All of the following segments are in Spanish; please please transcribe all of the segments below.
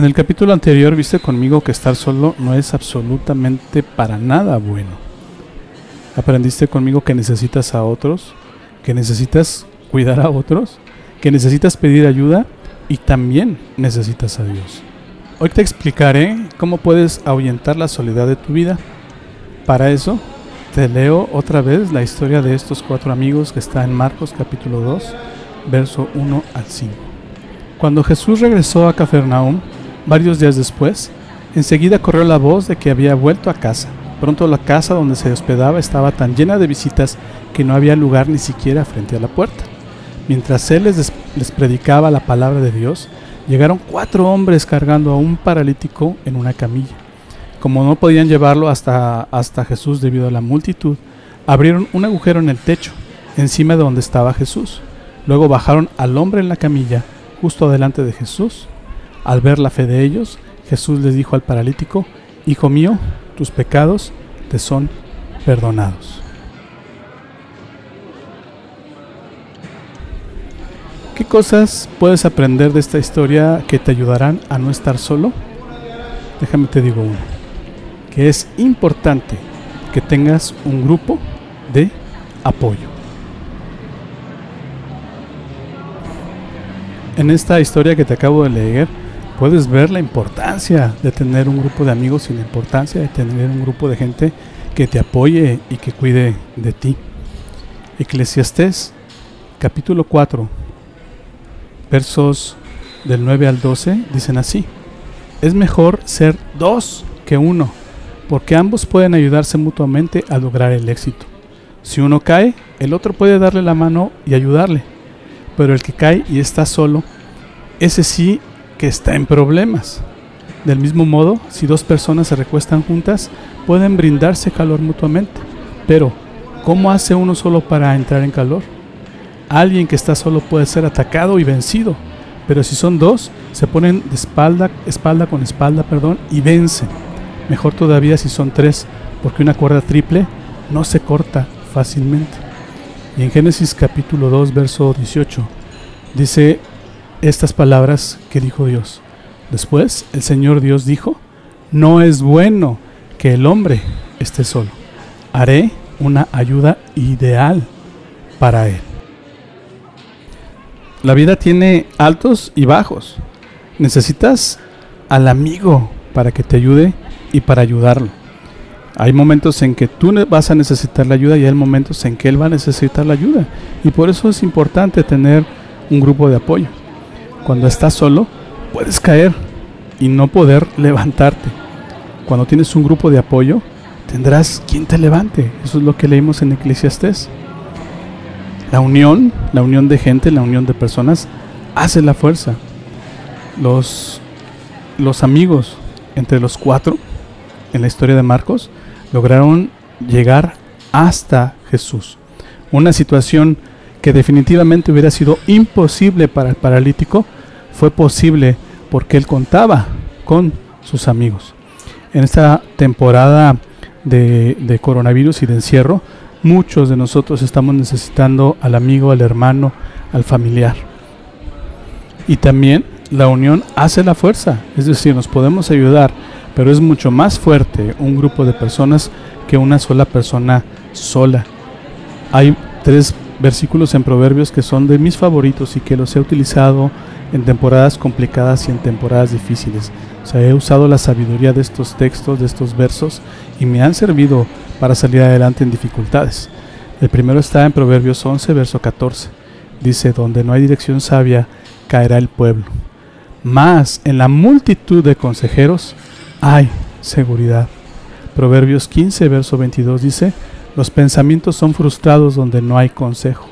En el capítulo anterior viste conmigo que estar solo no es absolutamente para nada bueno. Aprendiste conmigo que necesitas a otros, que necesitas cuidar a otros, que necesitas pedir ayuda y también necesitas a Dios. Hoy te explicaré cómo puedes ahuyentar la soledad de tu vida. Para eso te leo otra vez la historia de estos cuatro amigos que está en Marcos capítulo 2, verso 1 al 5. Cuando Jesús regresó a Cafarnaúm, Varios días después, enseguida corrió la voz de que había vuelto a casa. Pronto la casa donde se hospedaba estaba tan llena de visitas que no había lugar ni siquiera frente a la puerta. Mientras él les, les predicaba la palabra de Dios, llegaron cuatro hombres cargando a un paralítico en una camilla. Como no podían llevarlo hasta, hasta Jesús debido a la multitud, abrieron un agujero en el techo, encima de donde estaba Jesús. Luego bajaron al hombre en la camilla, justo delante de Jesús, al ver la fe de ellos, Jesús les dijo al paralítico, Hijo mío, tus pecados te son perdonados. ¿Qué cosas puedes aprender de esta historia que te ayudarán a no estar solo? Déjame te digo uno, que es importante que tengas un grupo de apoyo. En esta historia que te acabo de leer, puedes ver la importancia de tener un grupo de amigos y la importancia de tener un grupo de gente que te apoye y que cuide de ti. Eclesiastés capítulo 4 versos del 9 al 12 dicen así, es mejor ser dos que uno, porque ambos pueden ayudarse mutuamente a lograr el éxito. Si uno cae, el otro puede darle la mano y ayudarle, pero el que cae y está solo, ese sí que está en problemas. Del mismo modo, si dos personas se recuestan juntas, pueden brindarse calor mutuamente. Pero, ¿cómo hace uno solo para entrar en calor? Alguien que está solo puede ser atacado y vencido, pero si son dos, se ponen de espalda, espalda con espalda, perdón, y vencen. Mejor todavía si son tres, porque una cuerda triple no se corta fácilmente. Y en Génesis capítulo 2, verso 18, dice estas palabras que dijo Dios. Después el Señor Dios dijo, no es bueno que el hombre esté solo. Haré una ayuda ideal para él. La vida tiene altos y bajos. Necesitas al amigo para que te ayude y para ayudarlo. Hay momentos en que tú vas a necesitar la ayuda y hay momentos en que él va a necesitar la ayuda. Y por eso es importante tener un grupo de apoyo. Cuando estás solo, puedes caer y no poder levantarte. Cuando tienes un grupo de apoyo, tendrás quien te levante. Eso es lo que leímos en Eclesiastés. La unión, la unión de gente, la unión de personas, hace la fuerza. Los, los amigos entre los cuatro, en la historia de Marcos, lograron llegar hasta Jesús. Una situación que definitivamente hubiera sido imposible para el paralítico, fue posible porque él contaba con sus amigos. En esta temporada de, coronavirus y de encierro, muchos de nosotros estamos necesitando al amigo, al hermano, al familiar. Y también la unión hace la fuerza, es decir, nos podemos ayudar, pero es mucho más fuerte un grupo de personas que una sola persona sola. Hay tres versículos en Proverbios que son de mis favoritos y que los he utilizado en temporadas complicadas y en temporadas difíciles. O sea, he usado la sabiduría de estos textos, de estos versos, y me han servido para salir adelante en dificultades. El primero está en Proverbios 11, verso 14. Dice, donde no hay dirección sabia, caerá el pueblo. Más en la multitud de consejeros hay seguridad. Proverbios 15, verso 22 dice, los pensamientos son frustrados donde no hay consejo,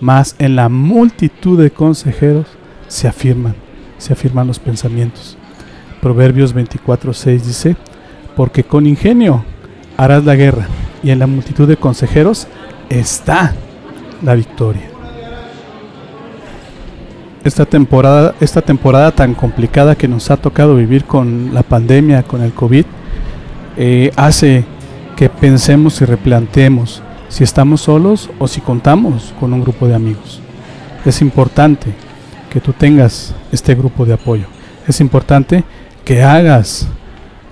mas en la multitud de consejeros se afirman, se afirman los pensamientos. Proverbios 24:6 dice, porque con ingenio harás la guerra y en la multitud de consejeros está la victoria. Esta temporada, esta temporada tan complicada que nos ha tocado vivir con la pandemia, con el COVID, eh, hace que pensemos y replanteemos si estamos solos o si contamos con un grupo de amigos. Es importante que tú tengas este grupo de apoyo. Es importante que hagas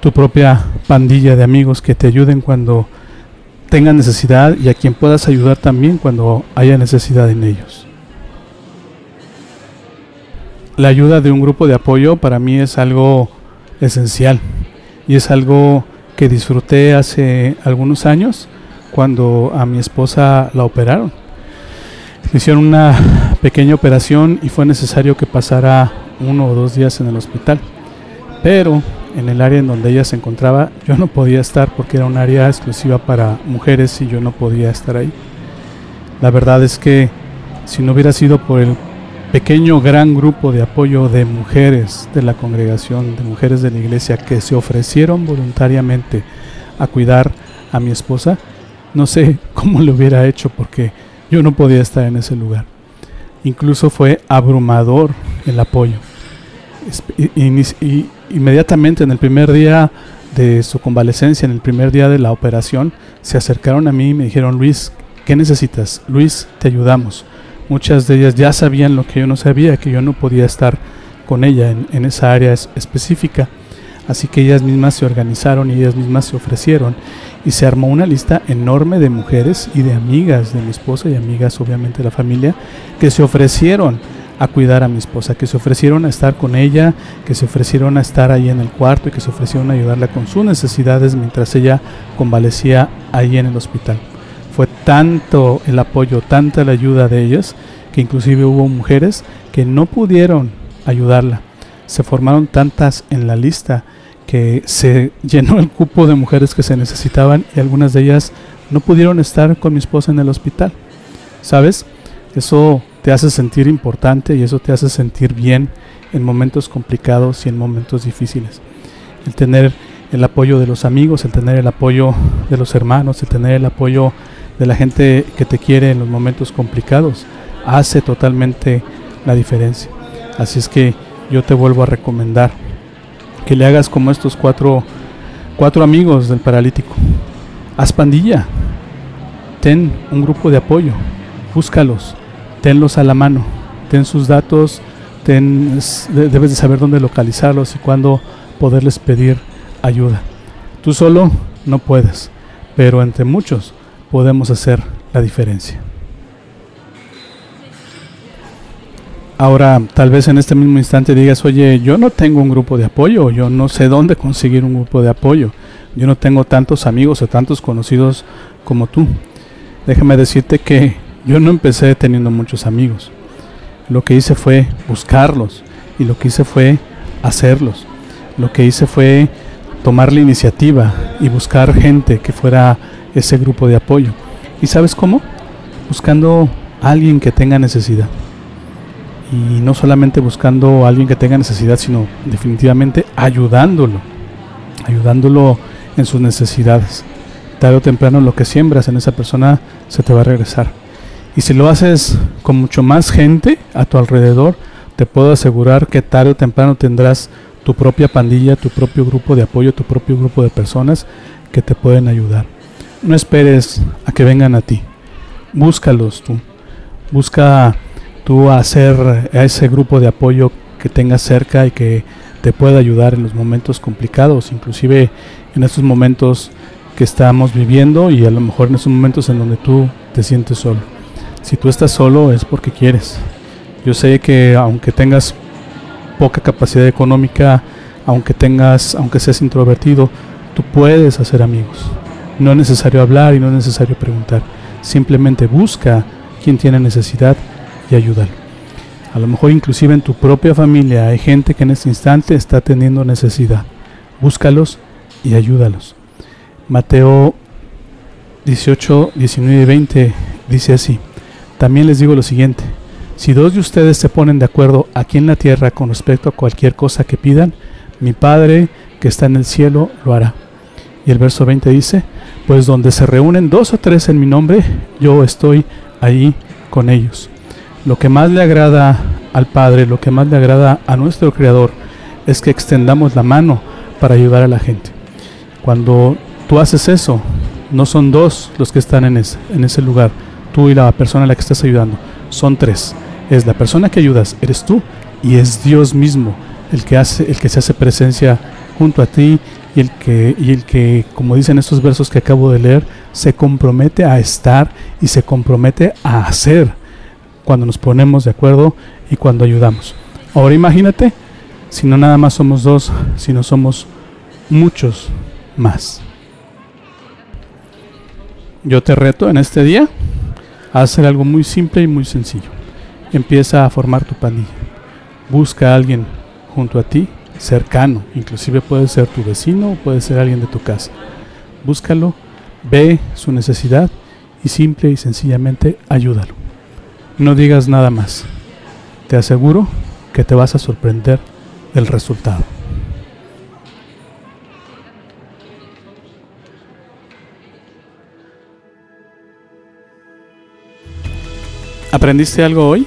tu propia pandilla de amigos que te ayuden cuando tengan necesidad y a quien puedas ayudar también cuando haya necesidad en ellos. La ayuda de un grupo de apoyo para mí es algo esencial y es algo que disfruté hace algunos años cuando a mi esposa la operaron. hicieron una pequeña operación y fue necesario que pasara uno o dos días en el hospital. Pero en el área en donde ella se encontraba yo no podía estar porque era un área exclusiva para mujeres y yo no podía estar ahí. La verdad es que si no hubiera sido por el pequeño gran grupo de apoyo de mujeres de la congregación, de mujeres de la iglesia que se ofrecieron voluntariamente a cuidar a mi esposa, no sé cómo lo hubiera hecho porque yo no podía estar en ese lugar. Incluso fue abrumador el apoyo. Inmediatamente en el primer día de su convalecencia, en el primer día de la operación, se acercaron a mí y me dijeron, Luis, ¿qué necesitas? Luis, te ayudamos. Muchas de ellas ya sabían lo que yo no sabía, que yo no podía estar con ella en, esa área específica. Así que ellas mismas se organizaron y ellas mismas se ofrecieron y se armó una lista enorme de mujeres y de amigas de mi esposa y amigas obviamente de la familia que se ofrecieron a cuidar a mi esposa, que se ofrecieron a estar con ella, que se ofrecieron a estar ahí en el cuarto y que se ofrecieron a ayudarla con sus necesidades mientras ella convalecía ahí en el hospital. Fue tanto el apoyo, tanta la ayuda de ellas, que inclusive hubo mujeres que no pudieron ayudarla. Se formaron tantas en la lista que se llenó el cupo de mujeres que se necesitaban y algunas de ellas no pudieron estar con mi esposa en el hospital. ¿Sabes? Eso te hace sentir importante y eso te hace sentir bien en momentos complicados y en momentos difíciles. El tener el apoyo de los amigos, el tener el apoyo de los hermanos, el tener el apoyo de la gente que te quiere en los momentos complicados, hace totalmente la diferencia. Así es que yo te vuelvo a recomendar que le hagas como estos cuatro, cuatro amigos del paralítico. Haz pandilla, ten un grupo de apoyo, búscalos, tenlos a la mano, ten sus datos, ten, debes de saber dónde localizarlos y cuándo poderles pedir ayuda. Tú solo no puedes, pero entre muchos podemos hacer la diferencia. Ahora, tal vez en este mismo instante digas, oye, yo no tengo un grupo de apoyo, yo no sé dónde conseguir un grupo de apoyo, yo no tengo tantos amigos o tantos conocidos como tú. Déjame decirte que yo no empecé teniendo muchos amigos. Lo que hice fue buscarlos y lo que hice fue hacerlos. Lo que hice fue tomar la iniciativa y buscar gente que fuera ese grupo de apoyo. ¿Y sabes cómo? Buscando a alguien que tenga necesidad. Y no solamente buscando a alguien que tenga necesidad, sino definitivamente ayudándolo. Ayudándolo en sus necesidades. Tarde o temprano lo que siembras en esa persona se te va a regresar. Y si lo haces con mucho más gente a tu alrededor, te puedo asegurar que tarde o temprano tendrás tu propia pandilla, tu propio grupo de apoyo, tu propio grupo de personas que te pueden ayudar. No esperes a que vengan a ti. Búscalos tú. Busca tú hacer a ese grupo de apoyo que tengas cerca y que te pueda ayudar en los momentos complicados, inclusive en estos momentos que estamos viviendo y a lo mejor en esos momentos en donde tú te sientes solo. Si tú estás solo es porque quieres. Yo sé que aunque tengas poca capacidad económica, aunque tengas, aunque seas introvertido, tú puedes hacer amigos. No es necesario hablar y no es necesario preguntar. Simplemente busca quien tiene necesidad y ayúdalo. A lo mejor inclusive en tu propia familia hay gente que en este instante está teniendo necesidad. Búscalos y ayúdalos. Mateo 18, 19 y 20 dice así. También les digo lo siguiente, si dos de ustedes se ponen de acuerdo aquí en la tierra con respecto a cualquier cosa que pidan, mi Padre que está en el cielo lo hará. Y el verso 20 dice, pues donde se reúnen dos o tres en mi nombre, yo estoy ahí con ellos. Lo que más le agrada al Padre, lo que más le agrada a nuestro Creador, es que extendamos la mano para ayudar a la gente. Cuando tú haces eso, no son dos los que están en ese, en ese lugar, tú y la persona a la que estás ayudando, son tres. Es la persona que ayudas, eres tú, y es Dios mismo el que, hace, el que se hace presencia junto a ti y el que, y el que, como dicen estos versos que acabo de leer, se compromete a estar y se compromete a hacer cuando nos ponemos de acuerdo y cuando ayudamos. Ahora imagínate, si no nada más somos dos, sino somos muchos más. Yo te reto en este día a hacer algo muy simple y muy sencillo. Empieza a formar tu pandilla. Busca a alguien junto a ti, cercano, inclusive puede ser tu vecino o puede ser alguien de tu casa. Búscalo, ve su necesidad y simple y sencillamente ayúdalo. No digas nada más. Te aseguro que te vas a sorprender del resultado. ¿Aprendiste algo hoy?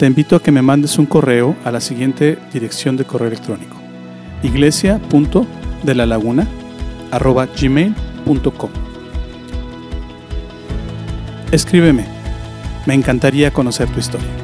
te invito a que me mandes un correo a la siguiente dirección de correo electrónico: iglesia.delalaguna@gmail.com. Escríbeme. Me encantaría conocer tu historia.